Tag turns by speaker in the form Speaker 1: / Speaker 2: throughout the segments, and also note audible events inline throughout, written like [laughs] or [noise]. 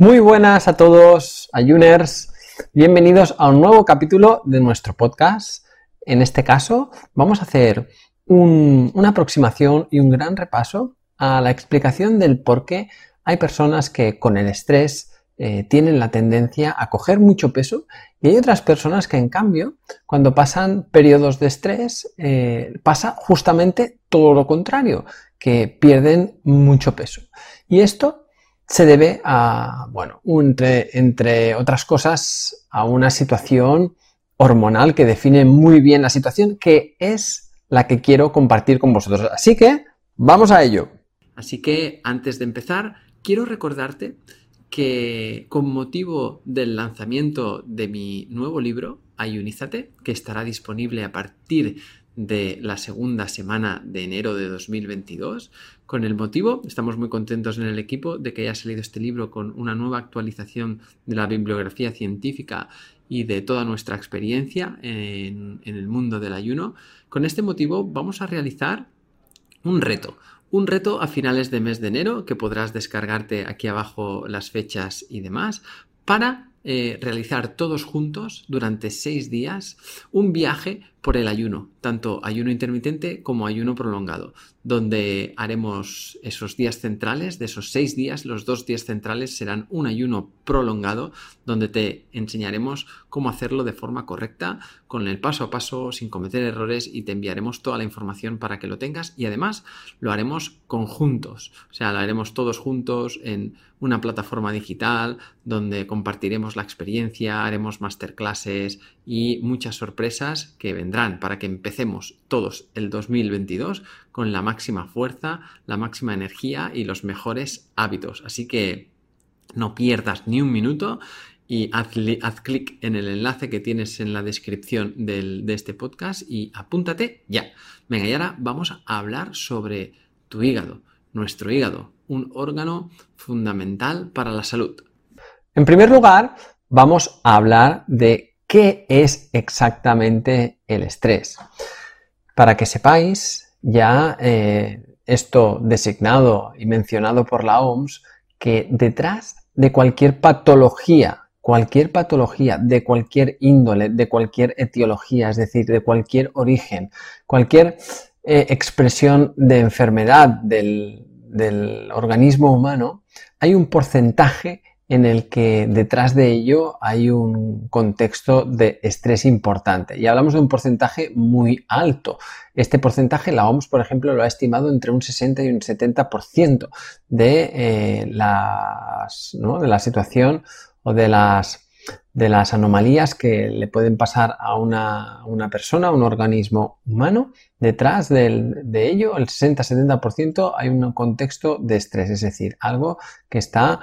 Speaker 1: Muy buenas a todos, ayuners. Bienvenidos a un nuevo capítulo de nuestro podcast. En este caso, vamos a hacer una aproximación y un gran repaso a la explicación del por qué hay personas que con el estrés eh, tienen la tendencia a coger mucho peso y hay otras personas que en cambio cuando pasan periodos de estrés eh, pasa justamente todo lo contrario, que pierden mucho peso. Y esto se debe a, bueno, entre, entre otras cosas, a una situación hormonal que define muy bien la situación, que es la que quiero compartir con vosotros. Así que, vamos a ello.
Speaker 2: Así que, antes de empezar, quiero recordarte que con motivo del lanzamiento de mi nuevo libro, Ayunízate, que estará disponible a partir de la segunda semana de enero de 2022. Con el motivo, estamos muy contentos en el equipo de que haya salido este libro con una nueva actualización de la bibliografía científica y de toda nuestra experiencia en, el mundo del ayuno. Con este motivo vamos a realizar un reto, un reto a finales de mes de enero que podrás descargarte aquí abajo las fechas y demás para eh, realizar todos juntos durante seis días un viaje por el ayuno, tanto ayuno intermitente como ayuno prolongado, donde haremos esos días centrales, de esos seis días, los dos días centrales serán un ayuno prolongado, donde te enseñaremos cómo hacerlo de forma correcta, con el paso a paso, sin cometer errores y te enviaremos toda la información para que lo tengas y además lo haremos conjuntos, o sea, lo haremos todos juntos en una plataforma digital donde compartiremos la experiencia, haremos masterclasses y muchas sorpresas que vendrán para que empecemos todos el 2022 con la máxima fuerza, la máxima energía y los mejores hábitos. Así que no pierdas ni un minuto y haz, clic en el enlace que tienes en la descripción de este podcast y apúntate ya. Venga, y ahora vamos a hablar sobre tu hígado, nuestro hígado, un órgano fundamental para la salud.
Speaker 1: En primer lugar, vamos a hablar de ¿Qué es exactamente el estrés? Para que sepáis, ya eh, esto designado y mencionado por la OMS, que detrás de cualquier patología, cualquier patología de cualquier índole, de cualquier etiología, es decir, de cualquier origen, cualquier eh, expresión de enfermedad del, del organismo humano, hay un porcentaje en el que detrás de ello hay un contexto de estrés importante. Y hablamos de un porcentaje muy alto. Este porcentaje, la OMS, por ejemplo, lo ha estimado entre un 60 y un 70% de, eh, las, de la situación o de las, de las anomalías que le pueden pasar a una, persona, a un organismo humano. Detrás de ello, el 60-70% hay un contexto de estrés, es decir, algo que está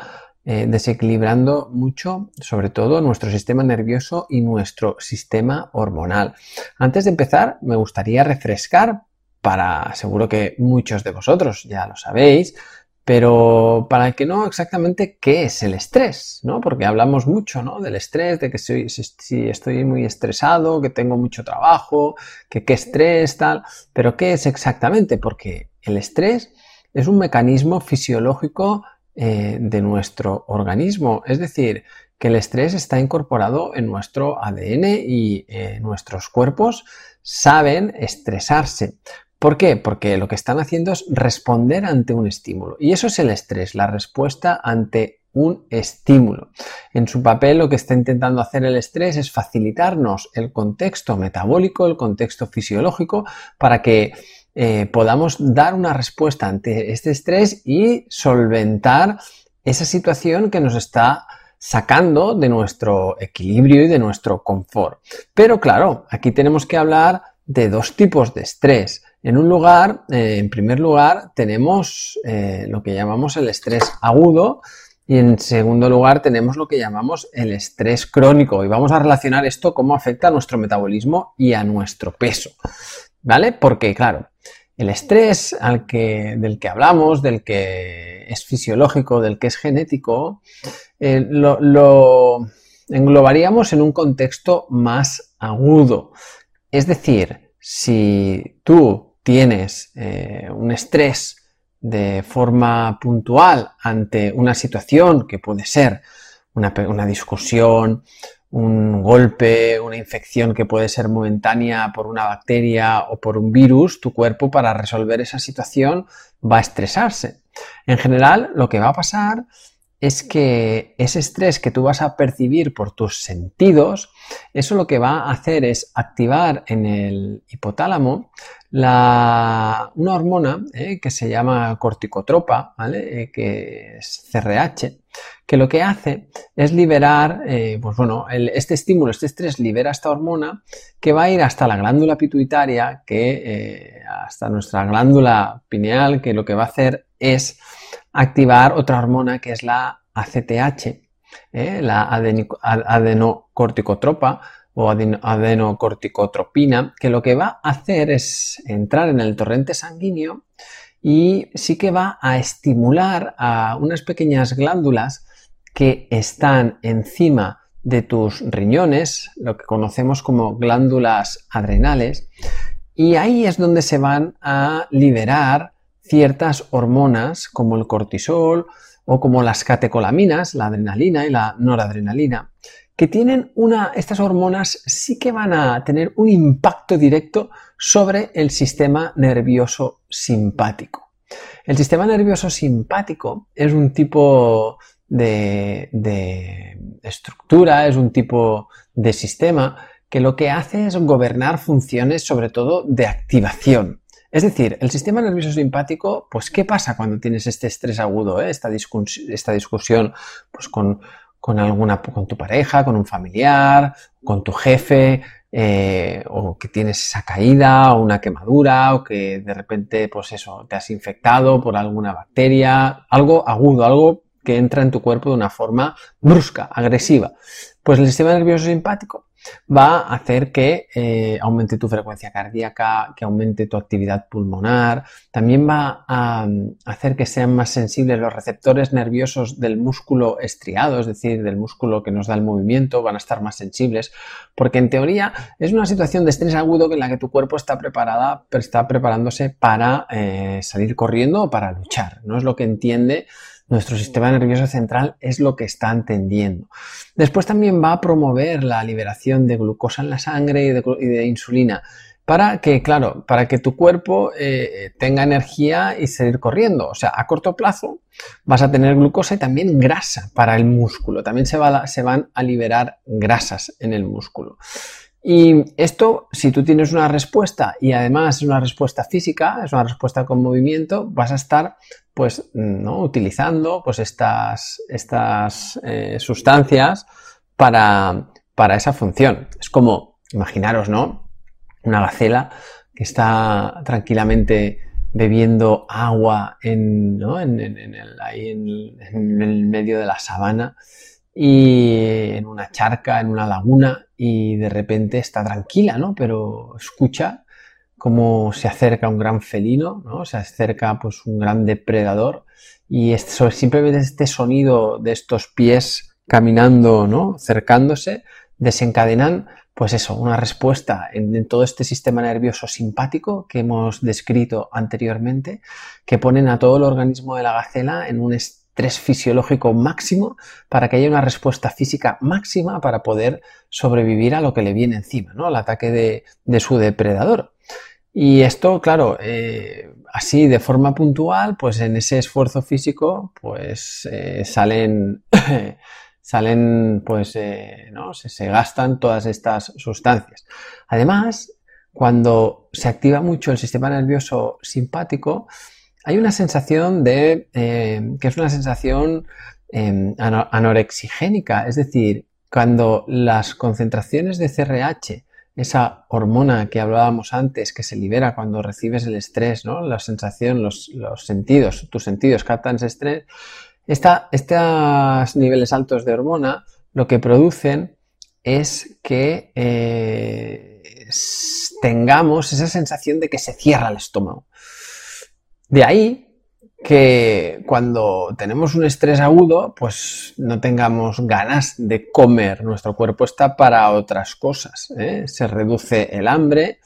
Speaker 1: eh, desequilibrando mucho, sobre todo, nuestro sistema nervioso y nuestro sistema hormonal. Antes de empezar, me gustaría refrescar para, seguro que muchos de vosotros ya lo sabéis, pero para que no exactamente qué es el estrés, ¿no? Porque hablamos mucho, ¿no? Del estrés, de que si, si, estoy muy estresado, que tengo mucho trabajo, que qué estrés, tal, pero ¿qué es exactamente? Porque el estrés es un mecanismo fisiológico eh, de nuestro organismo. Es decir, que el estrés está incorporado en nuestro ADN y eh, nuestros cuerpos saben estresarse. ¿Por qué? Porque lo que están haciendo es responder ante un estímulo. Y eso es el estrés, la respuesta ante un estímulo. En su papel lo que está intentando hacer el estrés es facilitarnos el contexto metabólico, el contexto fisiológico, para que eh, podamos dar una respuesta ante este estrés y solventar esa situación que nos está sacando de nuestro equilibrio y de nuestro confort. Pero claro, aquí tenemos que hablar de dos tipos de estrés. En un lugar, eh, en primer lugar, tenemos eh, lo que llamamos el estrés agudo y en segundo lugar tenemos lo que llamamos el estrés crónico. Y vamos a relacionar esto cómo afecta a nuestro metabolismo y a nuestro peso. ¿Vale? Porque, claro, el estrés del que hablamos, del que es fisiológico, del que es genético, eh, lo, englobaríamos en un contexto más agudo. Es decir, si tú tienes eh, un estrés de forma puntual ante una situación que puede ser una discusión, un golpe, una infección que puede ser momentánea por una bacteria o por un virus, tu cuerpo para resolver esa situación va a estresarse. En general, lo que va a pasar es que ese estrés que tú vas a percibir por tus sentidos, eso lo que va a hacer es activar en el hipotálamo una hormona eh, que se llama corticotropa, eh, que es CRH, que lo que hace es liberar, eh, pues bueno, este estímulo, este estrés libera esta hormona que va a ir hasta la glándula pituitaria, que hasta nuestra glándula pineal, que lo que va a hacer es activar otra hormona que es la ACTH, la adenocorticotropa, o adenocorticotropina, que lo que va a hacer es entrar en el torrente sanguíneo y sí que va a estimular a unas pequeñas glándulas que están encima de tus riñones, lo que conocemos como glándulas adrenales, y ahí es donde se van a liberar ciertas hormonas como el cortisol o como las catecolaminas, la adrenalina y la noradrenalina, que tienen una, estas hormonas sí que van a tener un impacto directo sobre el sistema nervioso simpático. El sistema nervioso simpático es un tipo de, de estructura, es un tipo de sistema que lo que hace es gobernar funciones sobre todo de activación. Es decir, el sistema nervioso simpático, pues ¿qué pasa cuando tienes este estrés agudo, eh? esta, discusión pues, con, con alguna, con tu pareja, con un familiar, con tu jefe, eh, o que tienes esa caída o una quemadura o que de repente, pues eso, te has infectado por alguna bacteria, algo agudo, algo que entra en tu cuerpo de una forma brusca, agresiva. Pues el sistema nervioso simpático va a hacer que eh, aumente tu frecuencia cardíaca, que aumente tu actividad pulmonar, también va a mm, hacer que sean más sensibles los receptores nerviosos del músculo estriado, es decir, del músculo que nos da el movimiento, van a estar más sensibles, porque en teoría es una situación de estrés agudo en la que tu cuerpo está preparada, está preparándose para eh, salir corriendo o para luchar, no es lo que entiende nuestro sistema nervioso central es lo que está entendiendo. Después también va a promover la liberación de glucosa en la sangre y de, insulina para que, claro, para que tu cuerpo eh, tenga energía y seguir corriendo. O sea, a corto plazo vas a tener glucosa y también grasa para el músculo. También se, se van a liberar grasas en el músculo. Y esto, si tú tienes una respuesta y además es una respuesta física, es una respuesta con movimiento, vas a estar pues ¿no? utilizando pues estas, estas eh, sustancias para, para esa función. Es como, imaginaros, ¿no? Una gacela que está tranquilamente bebiendo agua en, ¿no? en, el, ahí en, el medio de la sabana y en una charca, en una laguna, y de repente está tranquila, ¿no? Pero escucha cómo se acerca un gran felino, ¿no? Se acerca pues un gran depredador y esto, simplemente este sonido de estos pies caminando, ¿no? Cercándose, desencadenan pues eso, una respuesta en, todo este sistema nervioso simpático que hemos descrito anteriormente, que ponen a todo el organismo de la gacela en un estado estrés fisiológico máximo para que haya una respuesta física máxima para poder sobrevivir a lo que le viene encima, ¿no? al ataque de, su depredador. Y esto, claro, eh, así de forma puntual, pues en ese esfuerzo físico, pues eh, salen, [coughs] salen, pues, eh, ¿no? Se, se, gastan todas estas sustancias. Además, cuando se activa mucho el sistema nervioso simpático, hay una sensación de, eh, que es una sensación eh, anorexigénica, es decir, cuando las concentraciones de CRH, esa hormona que hablábamos antes, que se libera cuando recibes el estrés, ¿no? La sensación, los, sentidos, tus sentidos captan ese estrés, estos niveles altos de hormona lo que producen es que eh, tengamos esa sensación de que se cierra el estómago. De ahí que cuando tenemos un estrés agudo, pues no tengamos ganas de comer. Nuestro cuerpo está para otras cosas. ¿eh? Se reduce el hambre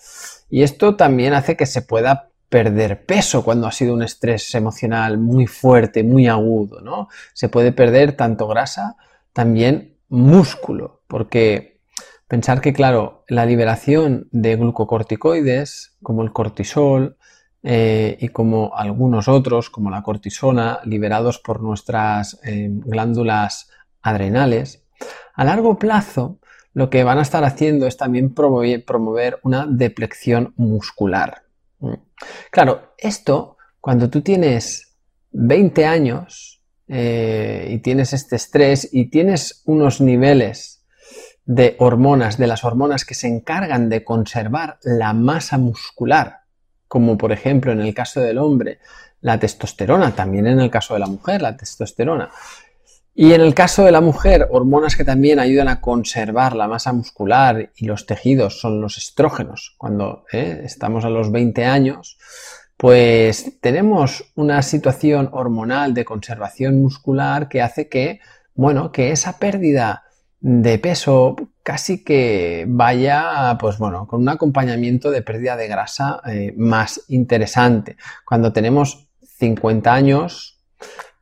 Speaker 1: y esto también hace que se pueda perder peso cuando ha sido un estrés emocional muy fuerte, muy agudo, ¿no? Se puede perder tanto grasa, también músculo, porque pensar que, claro, la liberación de glucocorticoides, como el cortisol, eh, y como algunos otros, como la cortisona, liberados por nuestras eh, glándulas adrenales, a largo plazo lo que van a estar haciendo es también promover una deplección muscular. Mm. Claro, esto, cuando tú tienes 20 años eh, y tienes este estrés y tienes unos niveles de hormonas, de las hormonas que se encargan de conservar la masa muscular, como por ejemplo en el caso del hombre, la testosterona, también en el caso de la mujer, la testosterona, y en el caso de la mujer, hormonas que también ayudan a conservar la masa muscular y los tejidos son los estrógenos. Cuando eh, estamos a los 20 años, pues tenemos una situación hormonal de conservación muscular que hace que, bueno, que esa pérdida de peso casi que vaya, pues bueno, con un acompañamiento de pérdida de grasa eh, más interesante. Cuando tenemos 50 años,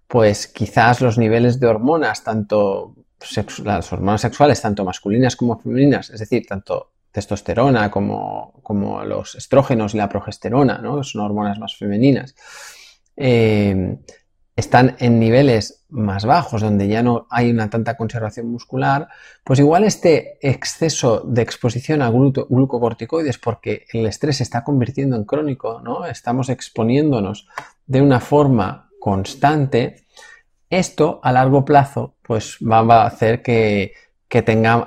Speaker 1: pues quizás los niveles de hormonas, tanto las hormonas sexuales, tanto masculinas como femeninas, es decir, tanto testosterona como, como los estrógenos y la progesterona, ¿no? son hormonas más femeninas, eh, están en niveles más bajos, donde ya no hay una tanta conservación muscular, pues igual este exceso de exposición a glucocorticoides, porque el estrés se está convirtiendo en crónico, ¿no? Estamos exponiéndonos de una forma constante, esto a largo plazo pues va a hacer que, que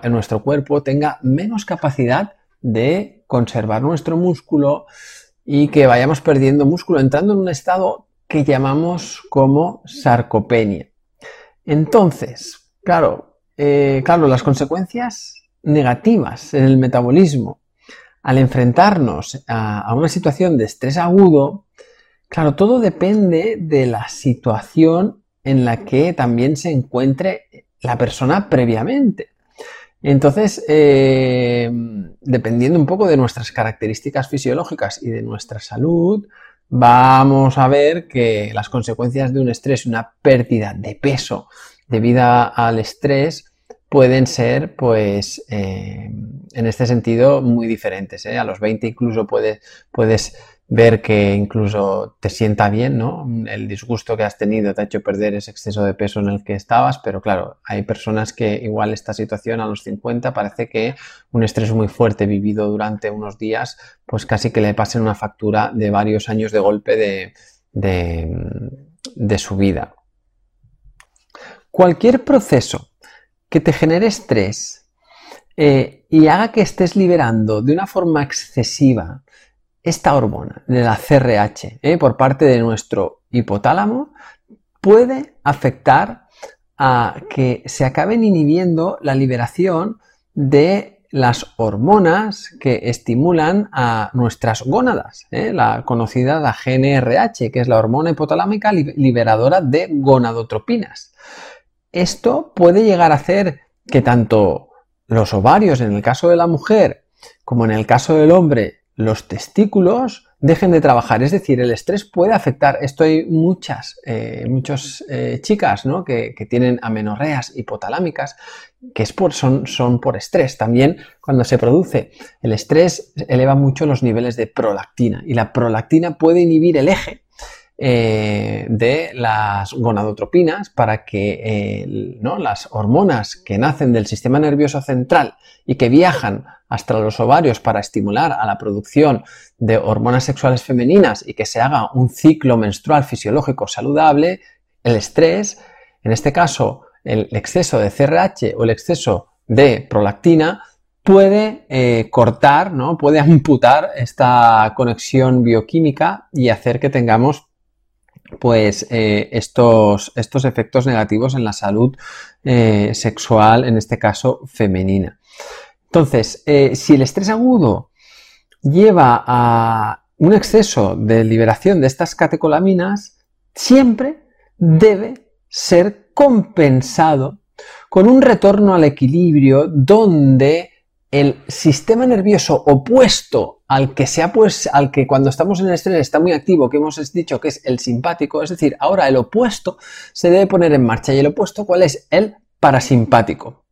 Speaker 1: nuestro cuerpo tenga menos capacidad de conservar nuestro músculo y que vayamos perdiendo músculo, entrando en un estado que llamamos como sarcopenia. Entonces, claro, eh, claro, las consecuencias negativas en el metabolismo al enfrentarnos a una situación de estrés agudo Claro, todo depende de la situación en la que también se encuentre la persona previamente. Entonces, eh, dependiendo un poco de nuestras características fisiológicas y de nuestra salud, vamos a ver que las consecuencias de un estrés una pérdida de peso debido al estrés pueden ser, pues, eh, en este sentido, muy diferentes. ¿eh? A los 20 incluso puedes, puedes ver que incluso te sienta bien, ¿no? El disgusto que has tenido te ha hecho perder ese exceso de peso en el que estabas, pero claro, hay personas que igual esta situación a los 50 parece que un estrés muy fuerte vivido durante unos días, pues casi que le pasen una factura de varios años de golpe de, de, su vida. Cualquier proceso que te genere estrés eh, y haga que estés liberando de una forma excesiva esta hormona de la CRH ¿eh? por parte de nuestro hipotálamo puede afectar a que se acaben inhibiendo la liberación de las hormonas que estimulan a nuestras gónadas, ¿eh? la conocida la GNRH, que es la hormona hipotalámica liberadora de gonadotropinas. Esto puede llegar a hacer que tanto los ovarios en el caso de la mujer como en el caso del hombre los testículos dejen de trabajar. Es decir, el estrés puede afectar. Esto hay muchas, eh, muchas eh, chicas ¿no? que, tienen amenorreas hipotalámicas que son, son por estrés. También cuando se produce el estrés eleva mucho los niveles de prolactina y la prolactina puede inhibir el eje eh, de las gonadotropinas para que ¿no? las hormonas que nacen del sistema nervioso central y que viajan hasta los ovarios para estimular a la producción de hormonas sexuales femeninas y que se haga un ciclo menstrual fisiológico saludable, el estrés, en este caso el exceso de CRH o el exceso de prolactina, puede eh, cortar, ¿no? puede amputar esta conexión bioquímica y hacer que tengamos pues eh, estos, estos, efectos negativos en la salud eh, sexual, en este caso femenina. Entonces, eh, si el estrés agudo lleva a un exceso de liberación de estas catecolaminas, siempre debe ser compensado con un retorno al equilibrio donde el sistema nervioso opuesto al que pues, al que cuando estamos en el estrés está muy activo, que hemos dicho que es el simpático, es decir, ahora el opuesto se debe poner en marcha. ¿Y el opuesto cuál es? El parasimpático.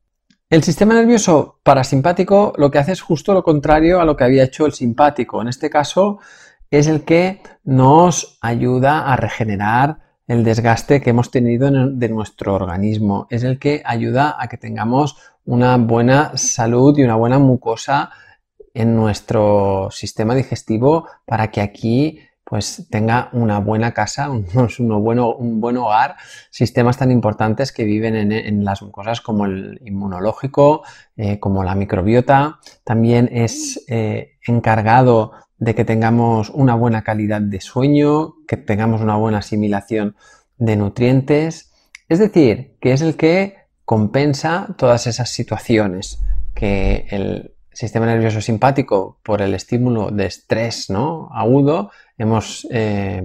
Speaker 1: El sistema nervioso parasimpático lo que hace es justo lo contrario a lo que había hecho el simpático. En este caso es el que nos ayuda a regenerar el desgaste que hemos tenido de nuestro organismo. Es el que ayuda a que tengamos una buena salud y una buena mucosa en nuestro sistema digestivo para que aquí pues tenga una buena casa, [laughs] un, bueno, un buen hogar, sistemas tan importantes que viven en, las mucosas como el inmunológico, eh, como la microbiota. También es eh, encargado de que tengamos una buena calidad de sueño, que tengamos una buena asimilación de nutrientes. Es decir, que es el que compensa todas esas situaciones que el sistema nervioso simpático, por el estímulo de estrés ¿no? agudo, hemos, eh,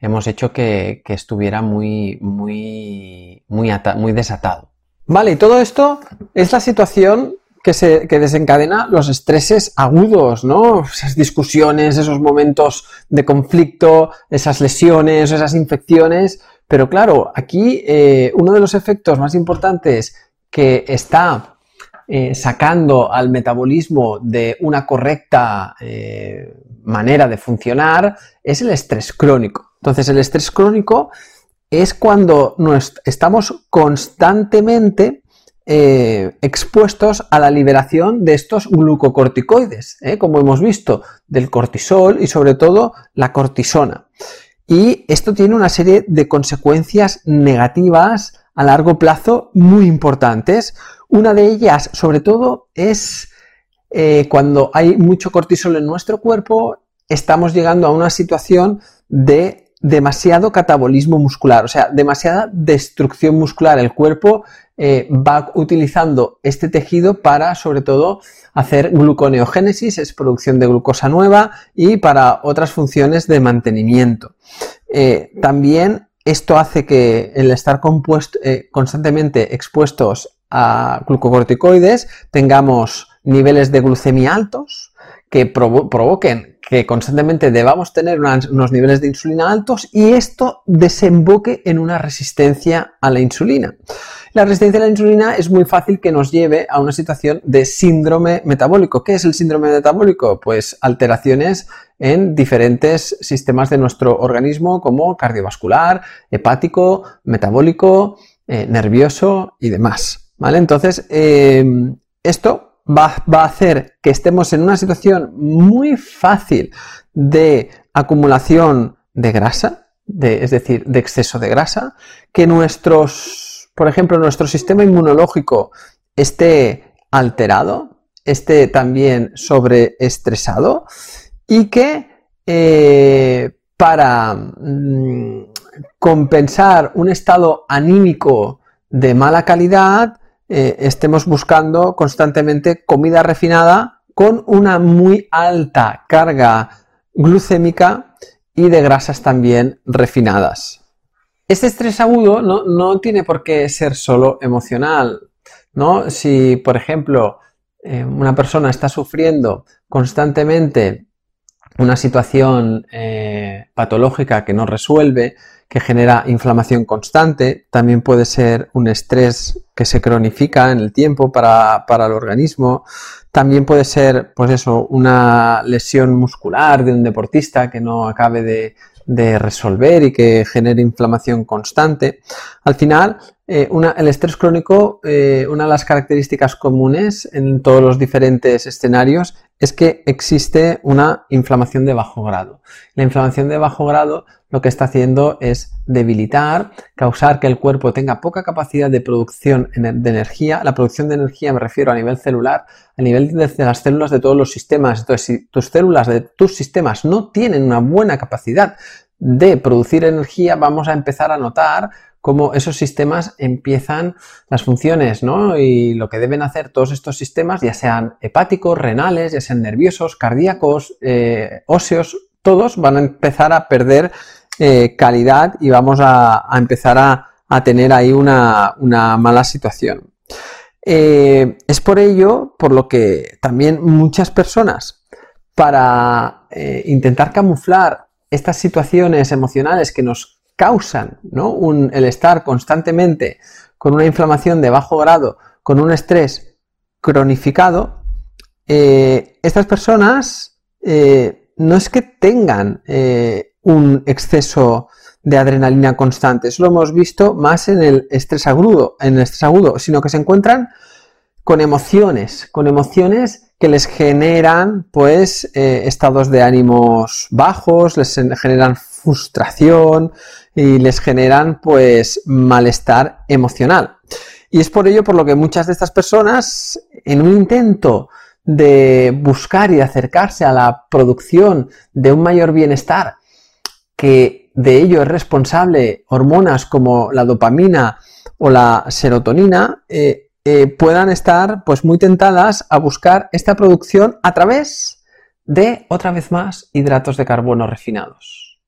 Speaker 1: hemos hecho que, estuviera muy, muy, muy, muy desatado. Vale, y todo esto es la situación que, se, que desencadena los estreses agudos, ¿no? Esas discusiones, esos momentos de conflicto, esas lesiones, esas infecciones, pero claro, aquí eh, uno de los efectos más importantes que está eh, sacando al metabolismo de una correcta eh, manera de funcionar es el estrés crónico. Entonces, el estrés crónico es cuando estamos constantemente expuestos a la liberación de estos glucocorticoides, como hemos visto, del cortisol y sobre todo la cortisona. Y esto tiene una serie de consecuencias negativas a largo plazo muy importantes. Una de ellas, sobre todo, es eh, cuando hay mucho cortisol en nuestro cuerpo, estamos llegando a una situación de demasiado catabolismo muscular, o sea, demasiada destrucción muscular. El cuerpo eh, va utilizando este tejido para, sobre todo, hacer gluconeogénesis, es producción de glucosa nueva, y para otras funciones de mantenimiento. Eh, también esto hace que el estar eh, constantemente expuestos a glucocorticoides tengamos niveles de glucemia altos que provoquen que constantemente debamos tener unos niveles de insulina altos y esto desemboque en una resistencia a la insulina. La resistencia a la insulina es muy fácil que nos lleve a una situación de síndrome metabólico. ¿Qué es el síndrome metabólico? Pues alteraciones en diferentes sistemas de nuestro organismo como cardiovascular, hepático, metabólico, eh, nervioso y demás. ¿Vale? Entonces, eh, esto va, a hacer que estemos en una situación muy fácil de acumulación de grasa, es decir, de exceso de grasa, que nuestros, por ejemplo, nuestro sistema inmunológico esté alterado, esté también sobreestresado y que eh, para mm, compensar un estado anímico de mala calidad, eh, estemos buscando constantemente comida refinada con una muy alta carga glucémica y de grasas también refinadas. Este estrés agudo no, tiene por qué ser solo emocional, ¿no? Si, por ejemplo, eh, una persona está sufriendo constantemente una situación eh, patológica que no resuelve, que genera inflamación constante, también puede ser un estrés que se cronifica en el tiempo para, el organismo, también puede ser, pues eso, una lesión muscular de un deportista que no acabe de, resolver y que genere inflamación constante. Al final, eh, el estrés crónico, eh, una de las características comunes en todos los diferentes escenarios es que existe una inflamación de bajo grado. La inflamación de bajo grado lo que está haciendo es debilitar, causar que el cuerpo tenga poca capacidad de producción de energía. La producción de energía me refiero a nivel celular, a nivel de las células de todos los sistemas. Entonces, si tus células de tus sistemas no tienen una buena capacidad de producir energía, vamos a empezar a notar cómo esos sistemas empiezan las funciones, ¿no? Y lo que deben hacer todos estos sistemas, ya sean hepáticos, renales, ya sean nerviosos, cardíacos, eh, óseos, todos van a empezar a perder eh, calidad y vamos a, empezar a, tener ahí una, mala situación. Eh, es por ello por lo que también muchas personas, para eh, intentar camuflar estas situaciones emocionales que nos causan el estar constantemente con una inflamación de bajo grado, con un estrés cronificado, estas personas no es que tengan un exceso de adrenalina constante. Eso lo hemos visto más en el estrés agudo, en el estrés agudo, sino que se encuentran con emociones, con emociones que les generan pues eh, estados de ánimos bajos, les generan frustración y les generan pues malestar emocional. Y es por ello por lo que muchas de estas personas en un intento de buscar y acercarse a la producción de un mayor bienestar que de ello es responsable hormonas como la dopamina o la serotonina, eh, eh, puedan estar pues muy tentadas a buscar esta producción a través de, otra vez más, hidratos de carbono refinados.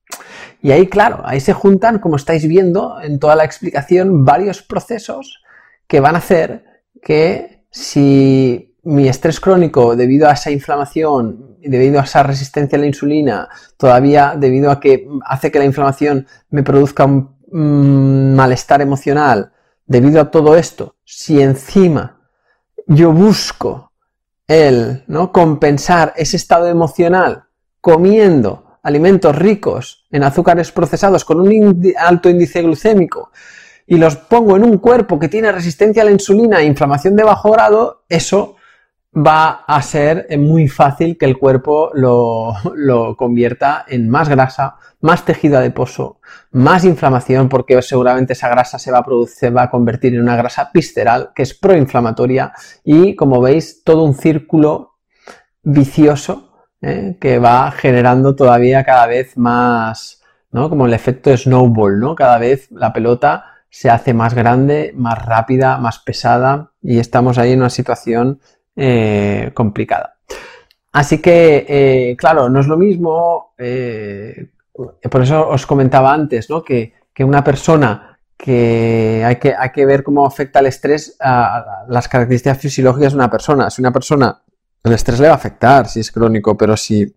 Speaker 1: Y ahí, claro, ahí se juntan, como estáis viendo en toda la explicación, varios procesos que van a hacer que si mi estrés crónico debido a esa inflamación debido a esa resistencia a la insulina, todavía debido a que hace que la inflamación me produzca un mm, malestar emocional, debido a todo esto, si encima yo busco el ¿no? compensar ese estado emocional comiendo alimentos ricos en azúcares procesados con un alto índice glucémico y los pongo en un cuerpo que tiene resistencia a la insulina e inflamación de bajo grado, eso va a ser muy fácil que el cuerpo lo, convierta en más grasa, más tejido adiposo, más inflamación, porque seguramente esa grasa se va a producir, va a convertir en una grasa visceral que es proinflamatoria y, como veis, todo un círculo vicioso ¿eh? que va generando todavía cada vez más, ¿no? Como el efecto snowball, ¿no? Cada vez la pelota se hace más grande, más rápida, más pesada y estamos ahí en una situación eh, complicada. Así que, eh, claro, no es lo mismo, eh, por eso os comentaba antes, ¿no? Que, una persona que hay, que hay que ver cómo afecta el estrés a, las características fisiológicas de una persona. Si una persona, el estrés le va a afectar si es crónico, pero si,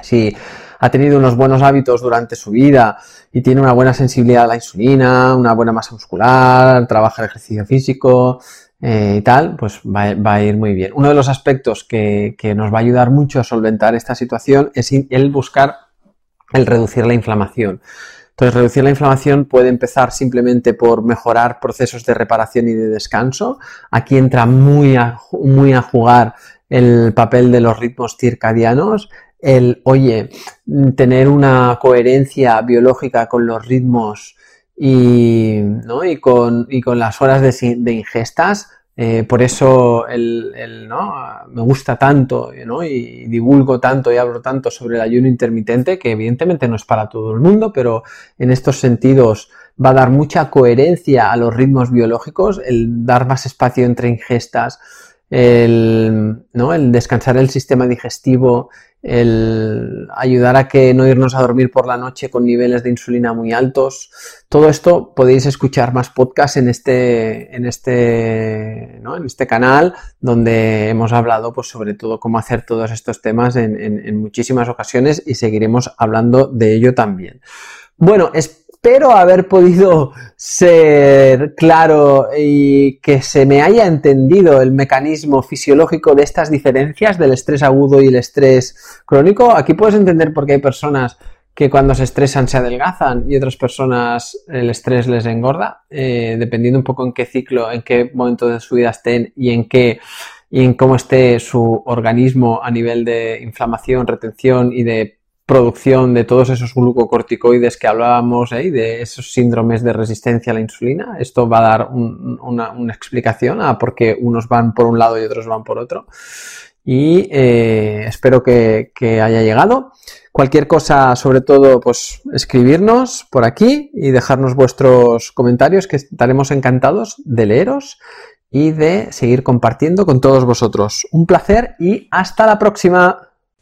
Speaker 1: si ha tenido unos buenos hábitos durante su vida y tiene una buena sensibilidad a la insulina, una buena masa muscular, trabaja el ejercicio físico, eh, y tal, pues va, a ir muy bien. Uno de los aspectos que, nos va a ayudar mucho a solventar esta situación es el buscar el reducir la inflamación. Entonces, reducir la inflamación puede empezar simplemente por mejorar procesos de reparación y de descanso. Aquí entra muy a, muy a jugar el papel de los ritmos circadianos, el, oye, tener una coherencia biológica con los ritmos y, ¿no? y, con, y con las horas de ingestas. Eh, por eso el, el, ¿no? me gusta tanto y divulgo tanto y hablo tanto sobre el ayuno intermitente, que evidentemente no es para todo el mundo, pero en estos sentidos va a dar mucha coherencia a los ritmos biológicos, el dar más espacio entre ingestas, el, ¿no? el descansar el sistema digestivo, el ayudar a que no irnos a dormir por la noche con niveles de insulina muy altos. Todo esto podéis escuchar más podcasts en este, en este, ¿no? en este canal donde hemos hablado pues, sobre todo cómo hacer todos estos temas en, en muchísimas ocasiones y seguiremos hablando de ello también. Bueno, es espero haber podido ser claro y que se me haya entendido el mecanismo fisiológico de estas diferencias del estrés agudo y el estrés crónico. Aquí puedes entender por qué hay personas que cuando se estresan se adelgazan y otras personas el estrés les engorda, eh, dependiendo un poco en qué ciclo, en qué momento de su vida estén y en qué y en cómo esté su organismo a nivel de inflamación, retención y de producción de todos esos glucocorticoides que hablábamos, ¿eh? de esos síndromes de resistencia a la insulina. Esto va a dar una, explicación a por qué unos van por un lado y otros van por otro. Y eh, espero que, que, haya llegado. Cualquier cosa, sobre todo, pues escribirnos por aquí y dejarnos vuestros comentarios, que estaremos encantados de leeros y de seguir compartiendo con todos vosotros. Un placer y hasta la próxima.